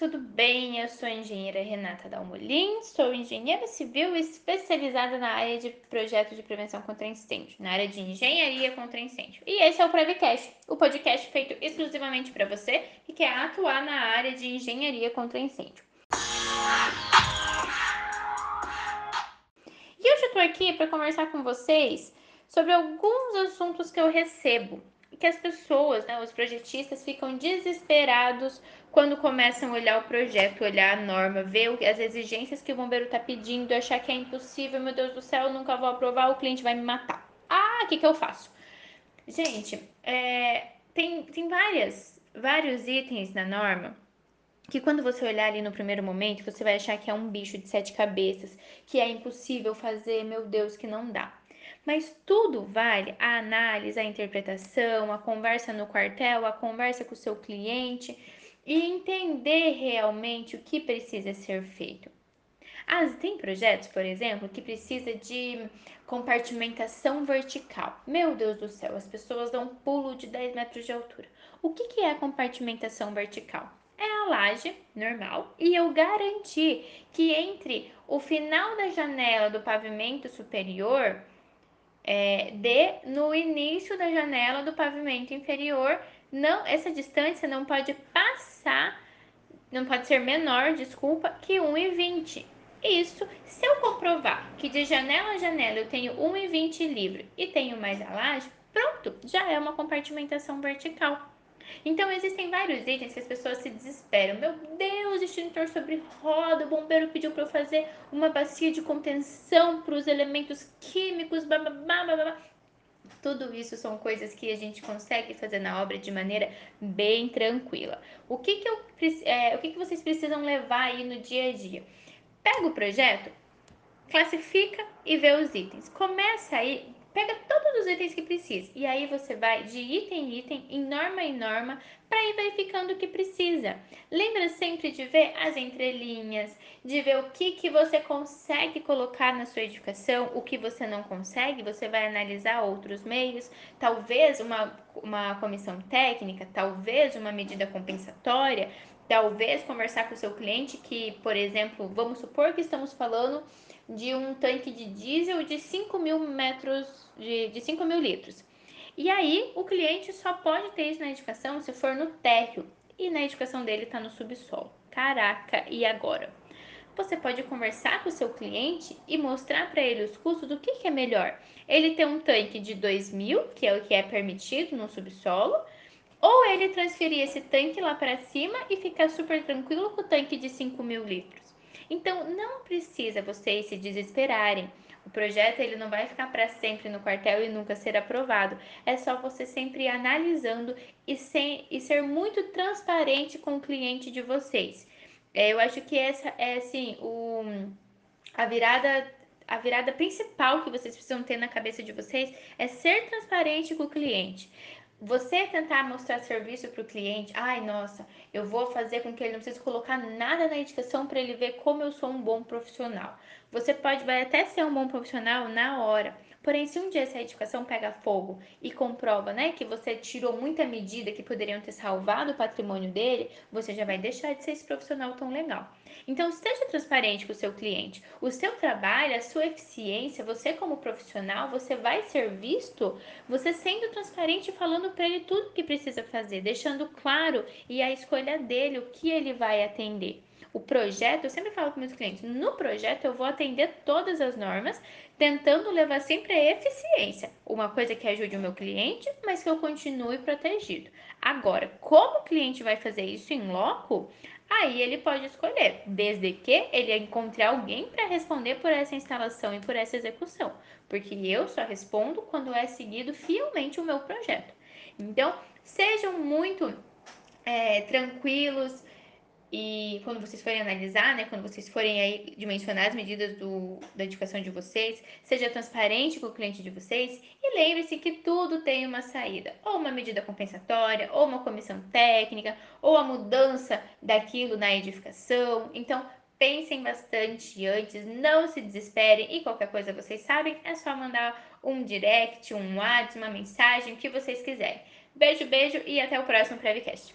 tudo bem? Eu sou a engenheira Renata Dalmolin, sou engenheira civil especializada na área de projetos de prevenção contra incêndio, na área de engenharia contra incêndio. E esse é o Prevcast, o podcast feito exclusivamente para você que quer atuar na área de engenharia contra incêndio. E hoje eu estou aqui para conversar com vocês sobre alguns assuntos que eu recebo que as pessoas, né, os projetistas, ficam desesperados quando começam a olhar o projeto, olhar a norma, ver as exigências que o bombeiro está pedindo, achar que é impossível, meu Deus do céu, nunca vou aprovar, o cliente vai me matar. Ah, o que, que eu faço? Gente, é, tem, tem várias, vários itens na norma que quando você olhar ali no primeiro momento, você vai achar que é um bicho de sete cabeças, que é impossível fazer, meu Deus, que não dá. Mas tudo vale a análise, a interpretação, a conversa no quartel, a conversa com o seu cliente e entender realmente o que precisa ser feito. As, tem projetos, por exemplo, que precisa de compartimentação vertical. Meu Deus do céu, as pessoas dão um pulo de 10 metros de altura. O que, que é a compartimentação vertical? É a laje normal e eu garanti que entre o final da janela do pavimento superior é, de no início da janela do pavimento inferior. Não, essa distância não pode passar, não pode ser menor, desculpa, que 1,20. Isso, se eu comprovar que de janela a janela eu tenho 1,20 livre e tenho mais a laje, pronto, já é uma compartimentação vertical. Então, existem vários itens que as pessoas se desesperam. Meu Deus, extintor sobre roda, o bombeiro pediu para eu fazer uma bacia de contenção para os elementos químicos. Tudo isso são coisas que a gente consegue fazer na obra de maneira bem tranquila. O que, que, eu, é, o que, que vocês precisam levar aí no dia a dia? Pega o projeto, classifica e vê os itens. Começa aí, Pega todos os itens que precisa. E aí você vai de item em item, em norma em norma, para ir verificando o que precisa. Lembra sempre de ver as entrelinhas, de ver o que, que você consegue colocar na sua edificação, o que você não consegue, você vai analisar outros meios, talvez uma, uma comissão técnica, talvez uma medida compensatória, talvez conversar com o seu cliente que, por exemplo, vamos supor que estamos falando de um tanque de diesel de 5 mil metros, de, de 5 mil litros. E aí, o cliente só pode ter isso na edificação se for no térreo e na edificação dele está no subsolo. Caraca, e agora? Você pode conversar com o seu cliente e mostrar para ele os custos do que, que é melhor. Ele ter um tanque de 2 mil, que é o que é permitido no subsolo, ou ele transferir esse tanque lá para cima e ficar super tranquilo com o tanque de 5 mil litros. Então, não precisa vocês se desesperarem. O projeto ele não vai ficar para sempre no quartel e nunca ser aprovado. É só você sempre ir analisando e, sem, e ser muito transparente com o cliente de vocês. É, eu acho que essa é assim o, a virada a virada principal que vocês precisam ter na cabeça de vocês é ser transparente com o cliente você tentar mostrar serviço para o cliente, ai nossa, eu vou fazer com que ele não precise colocar nada na edificação para ele ver como eu sou um bom profissional. Você pode, vai até ser um bom profissional na hora, Porém, se um dia essa edificação pega fogo e comprova, né, que você tirou muita medida que poderiam ter salvado o patrimônio dele, você já vai deixar de ser esse profissional tão legal. Então, esteja transparente com o seu cliente. O seu trabalho, a sua eficiência, você como profissional, você vai ser visto você sendo transparente falando para ele tudo que precisa fazer, deixando claro e a escolha dele o que ele vai atender. O projeto, eu sempre falo com meus clientes, no projeto eu vou atender todas as normas, tentando levar sempre a eficiência, uma coisa que ajude o meu cliente, mas que eu continue protegido. Agora, como o cliente vai fazer isso em loco, aí ele pode escolher, desde que ele encontre alguém para responder por essa instalação e por essa execução, porque eu só respondo quando é seguido fielmente o meu projeto. Então, sejam muito é, tranquilos, e quando vocês forem analisar, né, quando vocês forem aí dimensionar as medidas do, da edificação de vocês, seja transparente com o cliente de vocês e lembre-se que tudo tem uma saída, ou uma medida compensatória, ou uma comissão técnica, ou a mudança daquilo na edificação. Então, pensem bastante antes, não se desesperem e qualquer coisa vocês sabem, é só mandar um direct, um WhatsApp, uma mensagem, o que vocês quiserem. Beijo, beijo e até o próximo Prevcast.